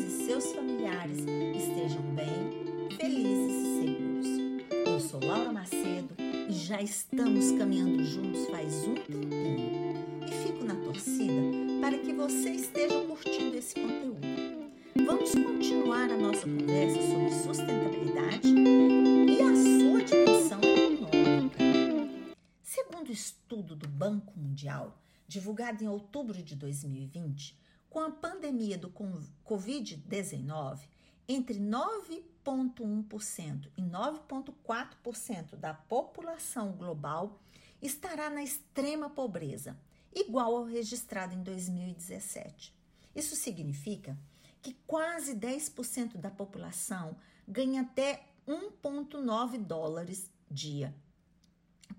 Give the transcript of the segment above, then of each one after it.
e seus familiares estejam bem, felizes e seguros. Eu sou Laura Macedo e já estamos caminhando juntos faz um tempinho e fico na torcida para que você esteja curtindo esse conteúdo. Vamos continuar a nossa conversa sobre sustentabilidade e a sua dimensão econômica. Segundo o estudo do Banco Mundial, divulgado em outubro de 2020, com a pandemia do Covid-19, entre 9,1% e 9,4% da população global estará na extrema pobreza, igual ao registrado em 2017. Isso significa que quase 10% da população ganha até 1,9 dólares dia.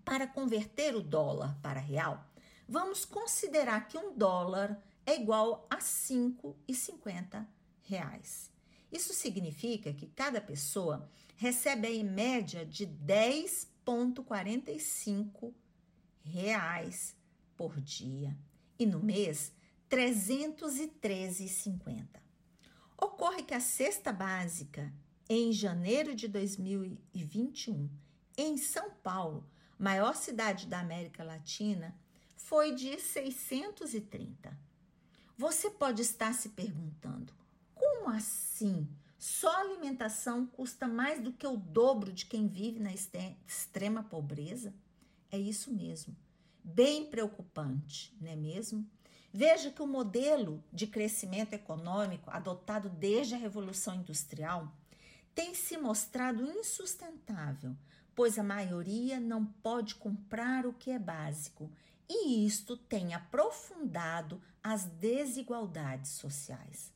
Para converter o dólar para real, vamos considerar que um dólar é igual a R$ 5,50. Isso significa que cada pessoa recebe em média de 10,45 reais por dia e no mês 313,50. Ocorre que a cesta básica em janeiro de 2021 em São Paulo, maior cidade da América Latina, foi de 630. Você pode estar se perguntando: como assim? Só alimentação custa mais do que o dobro de quem vive na extrema pobreza? É isso mesmo. Bem preocupante, não é mesmo? Veja que o modelo de crescimento econômico adotado desde a Revolução Industrial tem se mostrado insustentável, pois a maioria não pode comprar o que é básico, e isto tem aprofundado as desigualdades sociais.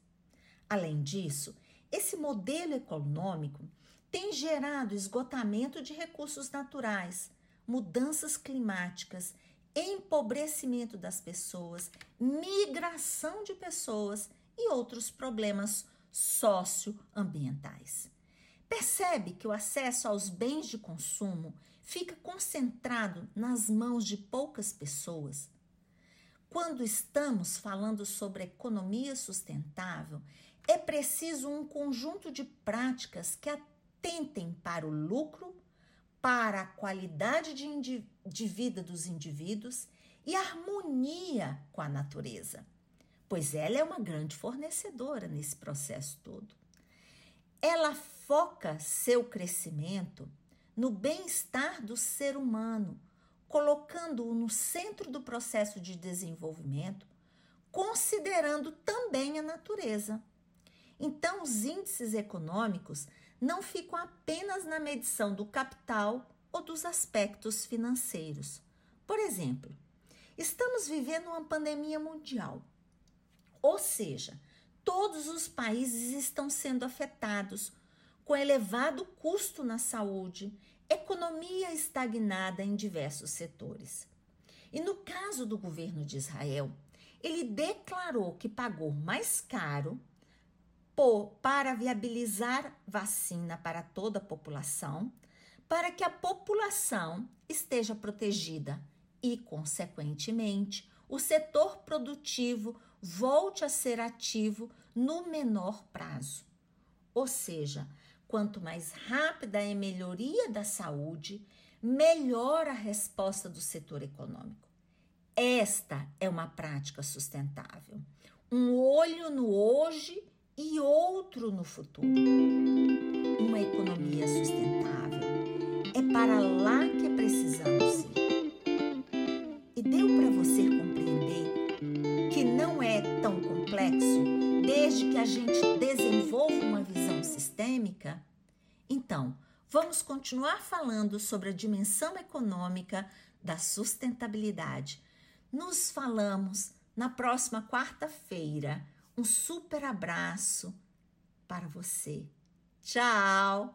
Além disso, esse modelo econômico tem gerado esgotamento de recursos naturais, mudanças climáticas, empobrecimento das pessoas, migração de pessoas e outros problemas socioambientais. Percebe que o acesso aos bens de consumo fica concentrado nas mãos de poucas pessoas? Quando estamos falando sobre economia sustentável, é preciso um conjunto de práticas que atentem para o lucro, para a qualidade de, de vida dos indivíduos e harmonia com a natureza, pois ela é uma grande fornecedora nesse processo todo. Ela foca seu crescimento no bem-estar do ser humano, colocando-o no centro do processo de desenvolvimento, considerando também a natureza. Então, os índices econômicos não ficam apenas na medição do capital ou dos aspectos financeiros. Por exemplo, estamos vivendo uma pandemia mundial, ou seja, todos os países estão sendo afetados com elevado custo na saúde, economia estagnada em diversos setores. E no caso do governo de Israel, ele declarou que pagou mais caro por, para viabilizar vacina para toda a população, para que a população esteja protegida e, consequentemente, o setor produtivo volte a ser ativo no menor prazo. Ou seja, quanto mais rápida é a melhoria da saúde, melhor a resposta do setor econômico. Esta é uma prática sustentável. Um olho no hoje e outro no futuro. Uma economia sustentável é para lá que precisamos ir. E deu para você compreender que não é tão complexo desde que a gente desenvolva sistêmica? Então, vamos continuar falando sobre a dimensão econômica da sustentabilidade. Nos falamos na próxima quarta-feira um super abraço para você. Tchau!